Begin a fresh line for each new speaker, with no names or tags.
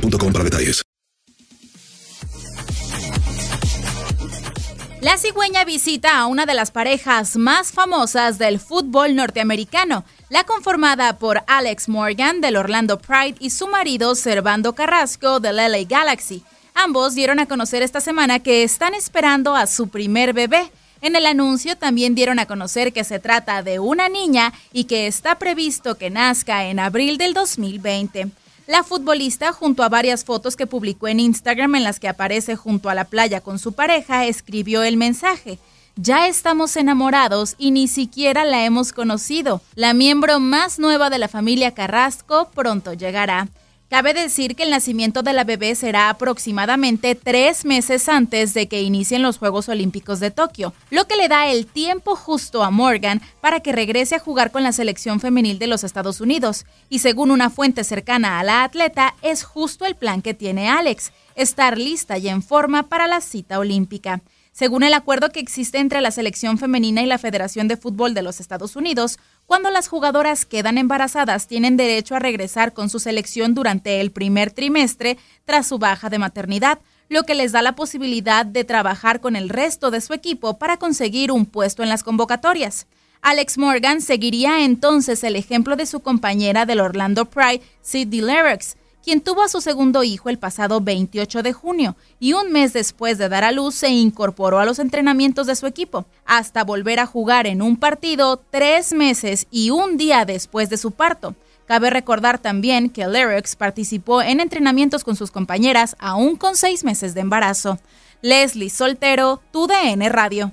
para detalles.
La cigüeña visita a una de las parejas más famosas del fútbol norteamericano, la conformada por Alex Morgan del Orlando Pride y su marido Servando Carrasco del LA Galaxy. Ambos dieron a conocer esta semana que están esperando a su primer bebé. En el anuncio también dieron a conocer que se trata de una niña y que está previsto que nazca en abril del 2020. La futbolista, junto a varias fotos que publicó en Instagram en las que aparece junto a la playa con su pareja, escribió el mensaje. Ya estamos enamorados y ni siquiera la hemos conocido. La miembro más nueva de la familia Carrasco pronto llegará. Cabe decir que el nacimiento de la bebé será aproximadamente tres meses antes de que inicien los Juegos Olímpicos de Tokio, lo que le da el tiempo justo a Morgan para que regrese a jugar con la selección femenil de los Estados Unidos. Y según una fuente cercana a la atleta, es justo el plan que tiene Alex, estar lista y en forma para la cita olímpica. Según el acuerdo que existe entre la selección femenina y la Federación de Fútbol de los Estados Unidos, cuando las jugadoras quedan embarazadas tienen derecho a regresar con su selección durante el primer trimestre tras su baja de maternidad, lo que les da la posibilidad de trabajar con el resto de su equipo para conseguir un puesto en las convocatorias. Alex Morgan seguiría entonces el ejemplo de su compañera del Orlando Pride, Sidney Lerix, quien tuvo a su segundo hijo el pasado 28 de junio y un mes después de dar a luz se incorporó a los entrenamientos de su equipo, hasta volver a jugar en un partido tres meses y un día después de su parto. Cabe recordar también que Lyrics participó en entrenamientos con sus compañeras aún con seis meses de embarazo. Leslie Soltero, TUDN Radio.